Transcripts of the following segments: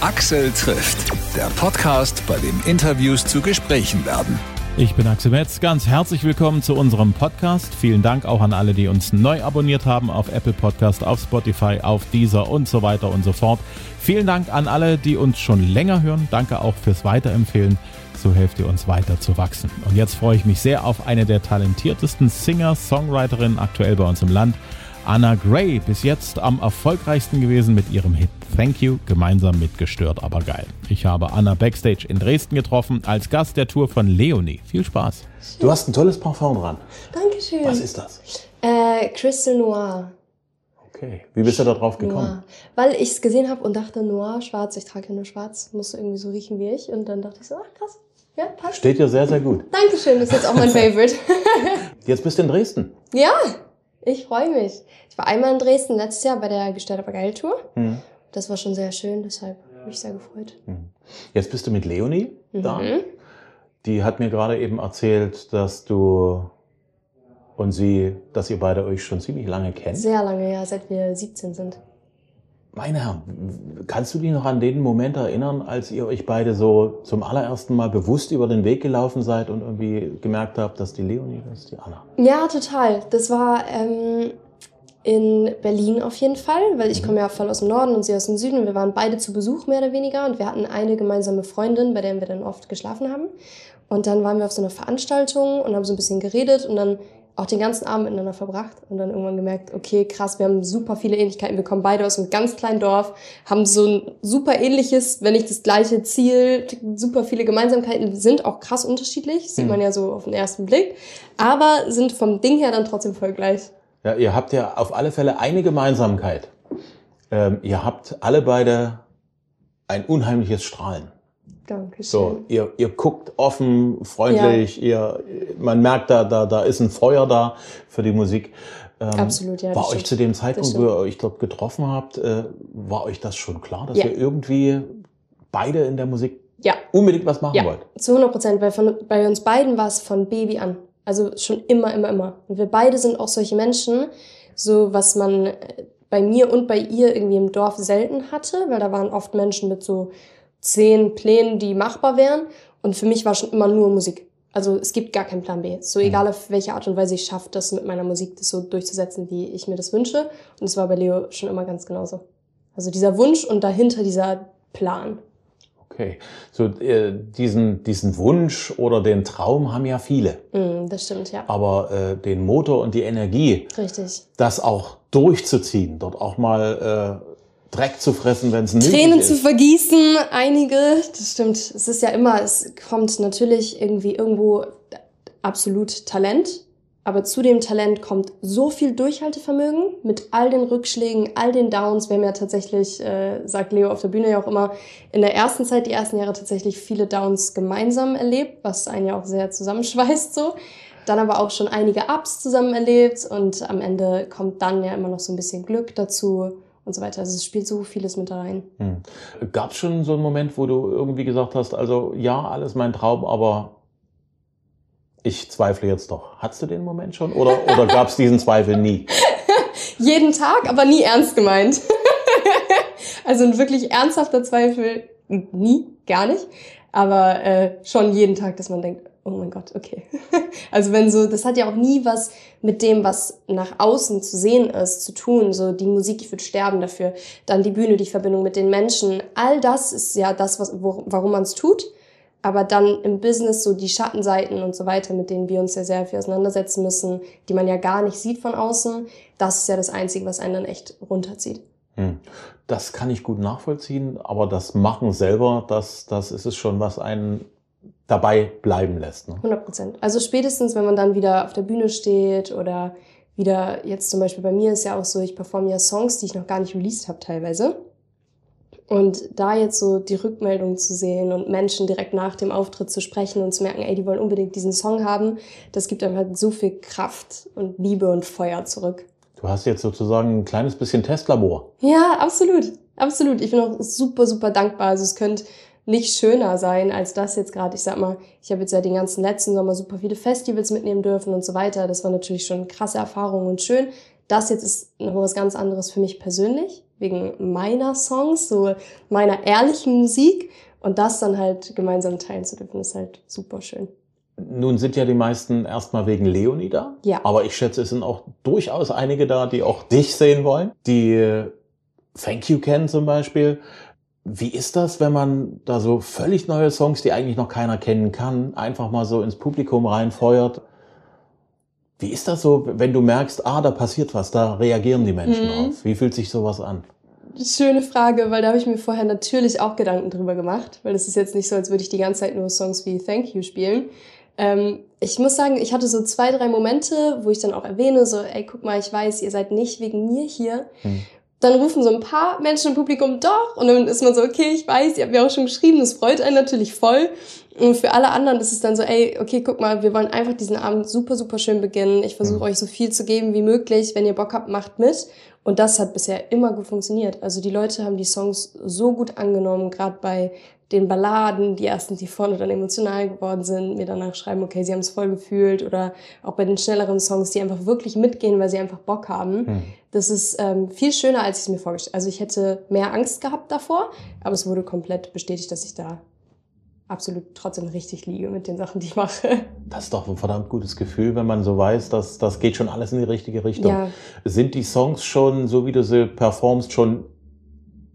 Axel trifft, der Podcast, bei dem Interviews zu Gesprächen werden. Ich bin Axel Metz, ganz herzlich willkommen zu unserem Podcast. Vielen Dank auch an alle, die uns neu abonniert haben auf Apple Podcast, auf Spotify, auf Deezer und so weiter und so fort. Vielen Dank an alle, die uns schon länger hören. Danke auch fürs Weiterempfehlen. So helft ihr uns weiter zu wachsen. Und jetzt freue ich mich sehr auf eine der talentiertesten Singer, Songwriterinnen aktuell bei uns im Land. Anna Gray, bis jetzt am erfolgreichsten gewesen mit ihrem Hit Thank You, gemeinsam mit Gestört, aber geil. Ich habe Anna Backstage in Dresden getroffen, als Gast der Tour von Leonie. Viel Spaß. Du hast ein tolles Parfum dran. Dankeschön. Was ist das? Äh, Crystal Noir. Okay. Wie bist du da drauf gekommen? Noir. Weil ich es gesehen habe und dachte, Noir, schwarz, ich trage ja nur schwarz, muss irgendwie so riechen wie ich. Und dann dachte ich so, ach krass, ja, passt. Steht dir sehr, sehr gut. Dankeschön, ist jetzt auch mein Favorite. Jetzt bist du in Dresden. ja, ich freue mich. Ich war einmal in Dresden letztes Jahr bei der geil Tour. Hm. Das war schon sehr schön, deshalb habe ich mich sehr gefreut. Jetzt bist du mit Leonie da. Mhm. Die hat mir gerade eben erzählt, dass du und sie, dass ihr beide euch schon ziemlich lange kennt. Sehr lange, ja, seit wir 17 sind. Meine Herren, kannst du dich noch an den Moment erinnern, als ihr euch beide so zum allerersten Mal bewusst über den Weg gelaufen seid und irgendwie gemerkt habt, dass die Leonie, das ist die Anna? Ja, total. Das war ähm, in Berlin auf jeden Fall, weil ich komme ja voll aus dem Norden und sie aus dem Süden. Wir waren beide zu Besuch mehr oder weniger und wir hatten eine gemeinsame Freundin, bei der wir dann oft geschlafen haben. Und dann waren wir auf so einer Veranstaltung und haben so ein bisschen geredet und dann auch den ganzen Abend miteinander verbracht und dann irgendwann gemerkt, okay, krass, wir haben super viele Ähnlichkeiten. Wir kommen beide aus einem ganz kleinen Dorf, haben so ein super ähnliches, wenn nicht das gleiche Ziel, super viele Gemeinsamkeiten, sind auch krass unterschiedlich, sieht man ja so auf den ersten Blick, aber sind vom Ding her dann trotzdem voll gleich. Ja, ihr habt ja auf alle Fälle eine Gemeinsamkeit. Ähm, ihr habt alle beide ein unheimliches Strahlen. Dankeschön. So, ihr, ihr guckt offen, freundlich, ihr, man merkt, da, da, da ist ein Feuer da für die Musik. Ähm, Absolut, ja, War euch stimmt. zu dem Zeitpunkt, wo ihr euch dort getroffen habt, äh, war euch das schon klar, dass Ja. ihr irgendwie beide in der Musik Ja, unbedingt was machen ja, wollt? zu 100 Prozent, weil von, bei uns beiden war es von Baby an. Also schon immer, immer, immer. Und wir beide sind auch solche Menschen, so was man äh, bei mir und bei ihr irgendwie im Dorf selten hatte, weil da waren oft Menschen mit so zehn Plänen, die machbar wären. Und für mich war schon immer nur Musik. Also es gibt gar keinen Plan B. So egal auf welche Art und Weise ich schaffe, das mit meiner Musik das so durchzusetzen, wie ich mir das wünsche. Und es war bei Leo schon immer ganz genauso. Also dieser Wunsch und dahinter dieser Plan. Okay. So, äh, diesen, diesen Wunsch oder den Traum haben ja viele. Mm, das stimmt, ja. Aber äh, den Motor und die Energie, Richtig. das auch durchzuziehen, dort auch mal äh, Dreck zu fressen, wenn es nötig Tränen ist. zu vergießen, einige, das stimmt. Es ist ja immer, es kommt natürlich irgendwie irgendwo absolut Talent, aber zu dem Talent kommt so viel Durchhaltevermögen mit all den Rückschlägen, all den Downs. Wir haben ja tatsächlich, äh, sagt Leo auf der Bühne ja auch immer, in der ersten Zeit, die ersten Jahre tatsächlich viele Downs gemeinsam erlebt, was einen ja auch sehr zusammenschweißt so. Dann aber auch schon einige Ups zusammen erlebt und am Ende kommt dann ja immer noch so ein bisschen Glück dazu und so weiter. Also es spielt so vieles mit da rein. Hm. Gab es schon so einen Moment, wo du irgendwie gesagt hast, also ja, alles mein Traum, aber ich zweifle jetzt doch. Hattest du den Moment schon oder, oder gab es diesen Zweifel nie? Jeden Tag, aber nie ernst gemeint. also ein wirklich ernsthafter Zweifel nie, gar nicht. Aber äh, schon jeden Tag, dass man denkt, oh mein Gott, okay. also wenn so, das hat ja auch nie was mit dem, was nach außen zu sehen ist, zu tun. So die Musik, ich würde sterben dafür. Dann die Bühne, die Verbindung mit den Menschen. All das ist ja das, was, wo, warum man es tut. Aber dann im Business so die Schattenseiten und so weiter, mit denen wir uns ja sehr viel auseinandersetzen müssen, die man ja gar nicht sieht von außen, das ist ja das Einzige, was einen dann echt runterzieht. Hm. Das kann ich gut nachvollziehen, aber das Machen selber, das, das ist es schon, was einen dabei bleiben lässt. Ne? 100 Prozent. Also spätestens, wenn man dann wieder auf der Bühne steht oder wieder, jetzt zum Beispiel bei mir ist ja auch so, ich performe ja Songs, die ich noch gar nicht released habe teilweise. Und da jetzt so die Rückmeldung zu sehen und Menschen direkt nach dem Auftritt zu sprechen und zu merken, ey, die wollen unbedingt diesen Song haben, das gibt einem halt so viel Kraft und Liebe und Feuer zurück. Du hast jetzt sozusagen ein kleines bisschen Testlabor. Ja, absolut. Absolut. Ich bin auch super, super dankbar. Also es könnte nicht schöner sein als das jetzt gerade. Ich sag mal, ich habe jetzt ja den ganzen letzten Sommer super viele Festivals mitnehmen dürfen und so weiter. Das war natürlich schon eine krasse Erfahrung und schön. Das jetzt ist noch was ganz anderes für mich persönlich, wegen meiner Songs, so meiner ehrlichen Musik. Und das dann halt gemeinsam teilen zu dürfen, ist halt super schön. Nun sind ja die meisten erstmal wegen Leonie da. Ja. Aber ich schätze, es sind auch durchaus einige da, die auch dich sehen wollen, die Thank You kennen zum Beispiel. Wie ist das, wenn man da so völlig neue Songs, die eigentlich noch keiner kennen kann, einfach mal so ins Publikum reinfeuert? Wie ist das so, wenn du merkst, ah, da passiert was, da reagieren die Menschen Mhm. drauf? Wie fühlt sich sowas an? Schöne Frage, weil da habe ich mir vorher natürlich auch Gedanken drüber gemacht, weil es ist jetzt nicht so, als würde ich die ganze Zeit nur Songs wie Thank You spielen. Ähm, ich muss sagen, ich hatte so zwei, drei Momente, wo ich dann auch erwähne, so, ey, guck mal, ich weiß, ihr seid nicht wegen mir hier. Hm. Dann rufen so ein paar Menschen im Publikum doch und dann ist man so, okay, ich weiß, ihr habt mir auch schon geschrieben, das freut einen natürlich voll. Und für alle anderen ist es dann so, ey, okay, guck mal, wir wollen einfach diesen Abend super, super schön beginnen. Ich versuche Mhm. euch so viel zu geben wie möglich. Wenn ihr Bock habt, macht mit. Und das hat bisher immer gut funktioniert. Also die Leute haben die Songs so gut angenommen, gerade bei den Balladen, die ersten, die vorne dann emotional geworden sind, mir danach schreiben, okay, sie haben es voll gefühlt oder auch bei den schnelleren Songs, die einfach wirklich mitgehen, weil sie einfach Bock haben. Hm. Das ist ähm, viel schöner, als ich es mir vorgestellt Also ich hätte mehr Angst gehabt davor, aber es wurde komplett bestätigt, dass ich da absolut trotzdem richtig liege mit den Sachen, die ich mache. Das ist doch ein verdammt gutes Gefühl, wenn man so weiß, dass das geht schon alles in die richtige Richtung. Ja, Sind die Songs schon, so wie du sie performst, schon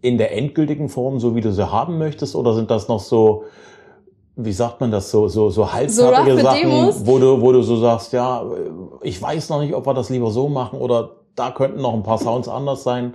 in der endgültigen Form, so wie du sie haben möchtest, oder sind das noch so, wie sagt man das, so, so, so halbfertige roughe Sachen, Demos? wo du, wo du so sagst, ja, ich weiß noch nicht, ob wir das lieber so machen oder da könnten noch ein paar Sounds anders sein.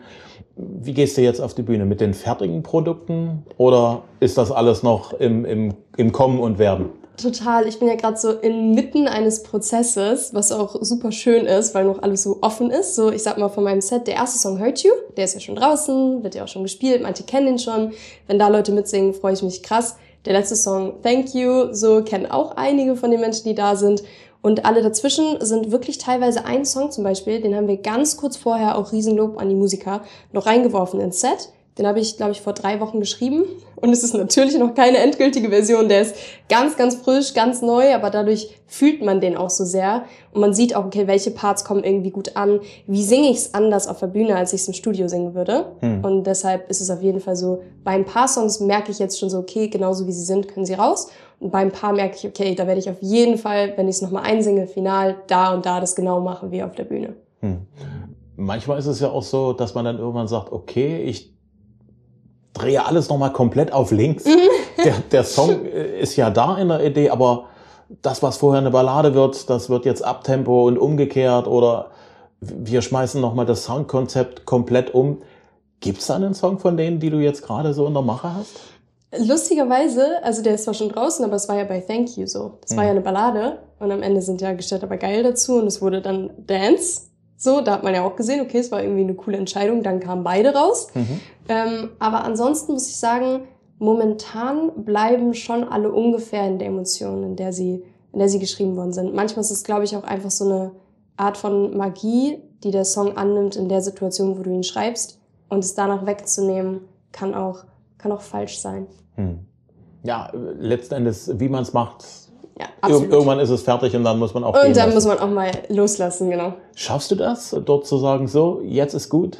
Wie gehst du jetzt auf die Bühne? Mit den fertigen Produkten oder ist das alles noch im, im, im Kommen und Werden? Total. Ich bin ja gerade so inmitten eines Prozesses, was auch super schön ist, weil noch alles so offen ist. So, ich sag mal von meinem Set, der erste Song Hurt You, der ist ja schon draußen, wird ja auch schon gespielt, manche kennen ihn schon. Wenn da Leute mitsingen, freue ich mich krass. Der letzte Song Thank You, so kennen auch einige von den Menschen, die da sind. Und alle dazwischen sind wirklich teilweise ein Song zum Beispiel, den haben wir ganz kurz vorher auch Riesenlob an die Musiker noch reingeworfen ins Set. Den habe ich, glaube ich, vor drei Wochen geschrieben. Und es ist natürlich noch keine endgültige Version. Der ist ganz, ganz frisch, ganz neu, aber dadurch fühlt man den auch so sehr. Und man sieht auch, okay, welche Parts kommen irgendwie gut an. Wie singe ich es anders auf der Bühne, als ich es im Studio singen würde? Hm. Und deshalb ist es auf jeden Fall so, bei ein paar Songs merke ich jetzt schon so, okay, genauso wie sie sind, können sie raus. Und bei ein paar merke ich, okay, da werde ich auf jeden Fall, wenn ich es nochmal einsinge, final, da und da das genau machen wie auf der Bühne. Hm. Manchmal ist es ja auch so, dass man dann irgendwann sagt, okay, ich drehe alles nochmal komplett auf links. Der, der Song äh, ist ja da in der Idee, aber das, was vorher eine Ballade wird, das wird jetzt Abtempo und umgekehrt oder wir schmeißen nochmal das Soundkonzept komplett um. Gibt es da einen Song von denen, die du jetzt gerade so in der Mache hast? Lustigerweise, also der ist zwar schon draußen, aber es war ja bei Thank You so. Das war Mhm. ja eine Ballade und am Ende sind ja gestellt aber geil dazu und es wurde dann Dance. So, da hat man ja auch gesehen, okay, es war irgendwie eine coole Entscheidung, dann kamen beide raus. Mhm. Ähm, aber ansonsten muss ich sagen, momentan bleiben schon alle ungefähr in der Emotion, in der sie, in der sie geschrieben worden sind. Manchmal ist es, glaube ich, auch einfach so eine Art von Magie, die der Song annimmt in der Situation, wo du ihn schreibst. Und es danach wegzunehmen, kann auch, kann auch falsch sein. Hm. Ja, letzten Endes, wie man es macht, Ja, absolut. irgendwann ist es fertig und dann muss man auch Und dann lassen. muss man auch mal loslassen, genau. Schaffst du das, dort zu sagen, so, jetzt ist gut,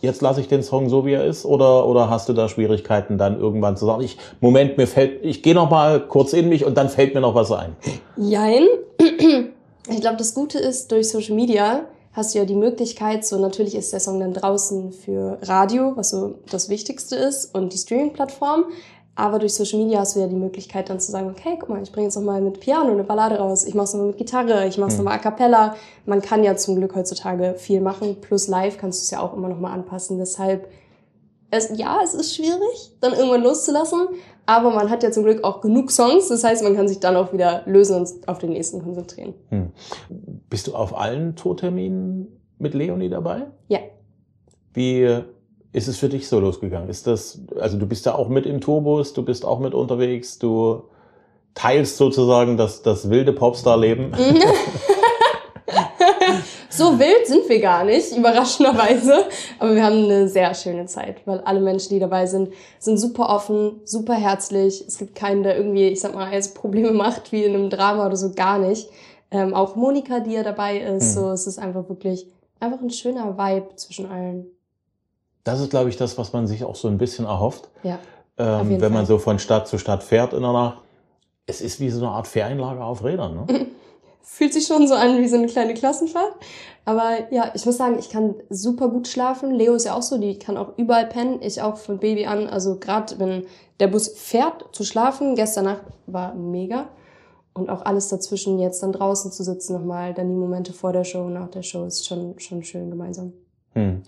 jetzt lasse ich den Song so, wie er ist? Oder, oder hast du da Schwierigkeiten, dann irgendwann zu sagen, ich, Moment, mir fällt, ich gehe noch mal kurz in mich und dann fällt mir noch was ein? Jein. Ich glaube, das Gute ist, durch Social Media hast du ja die Möglichkeit, so natürlich ist der Song dann draußen für Radio, was so das Wichtigste ist, und die Streaming-Plattform. Aber durch Social Media hast du ja die Möglichkeit dann zu sagen, okay, guck mal, ich bringe jetzt nochmal mit Piano eine Ballade raus, ich mach's nochmal mit Gitarre, ich mach's Hm. nochmal a cappella. Man kann ja zum Glück heutzutage viel machen, plus live kannst du es ja auch immer nochmal anpassen. Deshalb, es, ja, es ist schwierig, dann irgendwann loszulassen, aber man hat ja zum Glück auch genug Songs, das heißt, man kann sich dann auch wieder lösen und auf den nächsten konzentrieren. Hm. Bist du auf allen Tourterminen mit Leonie dabei? Ja. Wie ist es für dich so losgegangen? Ist das, also du bist ja auch mit im Tourbus, du bist auch mit unterwegs, du teilst sozusagen das, das wilde Popstar-Leben. So wild sind wir gar nicht, überraschenderweise. Aber wir haben eine sehr schöne Zeit, weil alle Menschen, die dabei sind, sind super offen, super herzlich. Es gibt keinen, der irgendwie, ich sag mal, jetzt Probleme macht, wie in einem Drama oder so, gar nicht. Ähm, auch Monika, die ja dabei ist, Mhm. so, es ist einfach wirklich einfach ein schöner Vibe zwischen allen. Das ist, glaube ich, das, was man sich auch so ein bisschen erhofft. Ja. Ähm, wenn man Fall. so von Stadt zu Stadt fährt in der Nacht. Es ist wie so eine Art Ferienlager auf Rädern. Ne? Fühlt sich schon so an wie so eine kleine Klassenfahrt. Aber ja, ich muss sagen, ich kann super gut schlafen. Leo ist ja auch so, die kann auch überall pennen. Ich auch von Baby an. Also gerade wenn der Bus fährt zu schlafen, gestern Nacht war mega. Und auch alles dazwischen, jetzt dann draußen zu sitzen nochmal, dann die Momente vor der Show, nach der Show, ist schon, schon schön gemeinsam. Hm.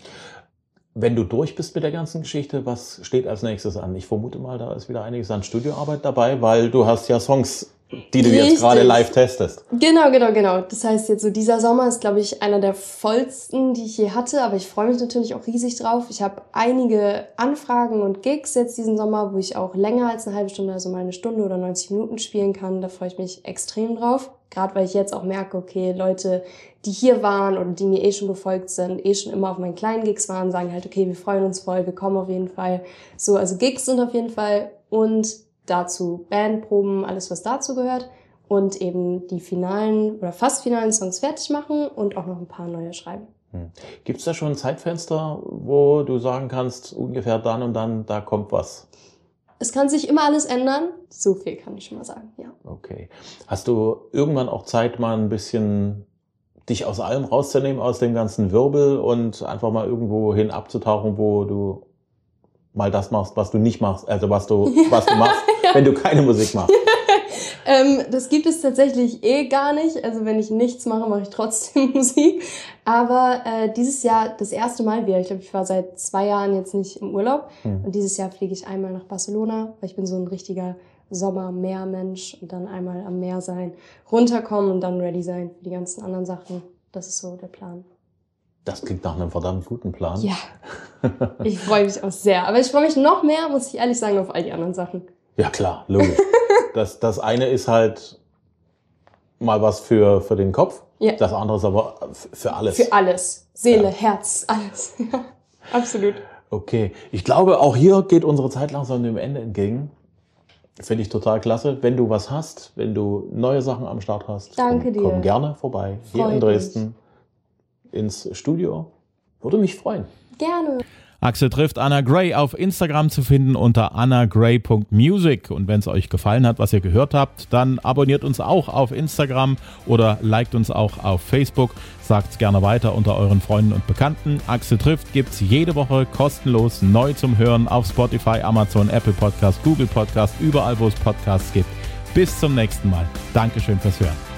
Wenn du durch bist mit der ganzen Geschichte, was steht als nächstes an? Ich vermute mal, da ist wieder einiges an Studioarbeit dabei, weil du hast ja Songs, die du jetzt Richtig. gerade live testest. Genau, genau, genau. Das heißt jetzt so, dieser Sommer ist, glaube ich, einer der vollsten, die ich je hatte. Aber ich freue mich natürlich auch riesig drauf. Ich habe einige Anfragen und Gigs jetzt diesen Sommer, wo ich auch länger als eine halbe Stunde, also mal eine Stunde oder 90 Minuten spielen kann. Da freue ich mich extrem drauf. Gerade weil ich jetzt auch merke, okay, Leute, die hier waren oder die mir eh schon gefolgt sind, eh schon immer auf meinen kleinen Gigs waren, sagen halt, okay, wir freuen uns voll, wir kommen auf jeden Fall. So, also Gigs sind auf jeden Fall und dazu Bandproben, alles was dazu gehört und eben die finalen oder fast finalen Songs fertig machen und auch noch ein paar neue schreiben. Gibt es da schon ein Zeitfenster, wo du sagen kannst, ungefähr dann und dann, da kommt was? Es kann sich immer alles ändern, so viel kann ich schon mal sagen, ja. Okay. Hast du irgendwann auch Zeit, mal ein bisschen dich aus allem rauszunehmen, aus dem ganzen Wirbel und einfach mal irgendwo hin abzutauchen, wo du mal das machst, was du nicht machst, also was du, was du machst, wenn du keine Musik machst? Ähm, das gibt es tatsächlich eh gar nicht. Also wenn ich nichts mache, mache ich trotzdem Musik. Aber äh, dieses Jahr das erste Mal wieder. Ich glaube, ich war seit zwei Jahren jetzt nicht im Urlaub. Hm. Und dieses Jahr fliege ich einmal nach Barcelona, weil ich bin so ein richtiger Sommer-Meer-Mensch. Und dann einmal am Meer sein, runterkommen und dann ready sein für die ganzen anderen Sachen. Das ist so der Plan. Das klingt nach einem verdammt guten Plan. Ja, ich freue mich auch sehr. Aber ich freue mich noch mehr, muss ich ehrlich sagen, auf all die anderen Sachen. Ja, klar, logisch. Das, das eine ist halt mal was für, für den Kopf. Ja. Das andere ist aber für alles. Für alles. Seele, Ja. Herz, alles. Absolut. Okay. Ich glaube, auch hier geht unsere Zeit langsam dem Ende entgegen. Finde ich total klasse. Wenn du was hast, wenn du neue Sachen am Start hast, Danke komm, dir. komm gerne vorbei. Hier Freut in Dresden ins Studio. Würde mich freuen. Gerne. Axel trifft Anna Gray auf Instagram zu finden unter annagray.music. Und wenn es euch gefallen hat, was ihr gehört habt, dann abonniert uns auch auf Instagram oder liked uns auch auf Facebook. Sagt gerne weiter unter euren Freunden und Bekannten. Axel trifft gibt es jede Woche kostenlos neu zum Hören auf Spotify, Amazon, Apple Podcast, Google Podcast, überall wo es Podcasts gibt. Bis zum nächsten Mal. Dankeschön fürs Hören.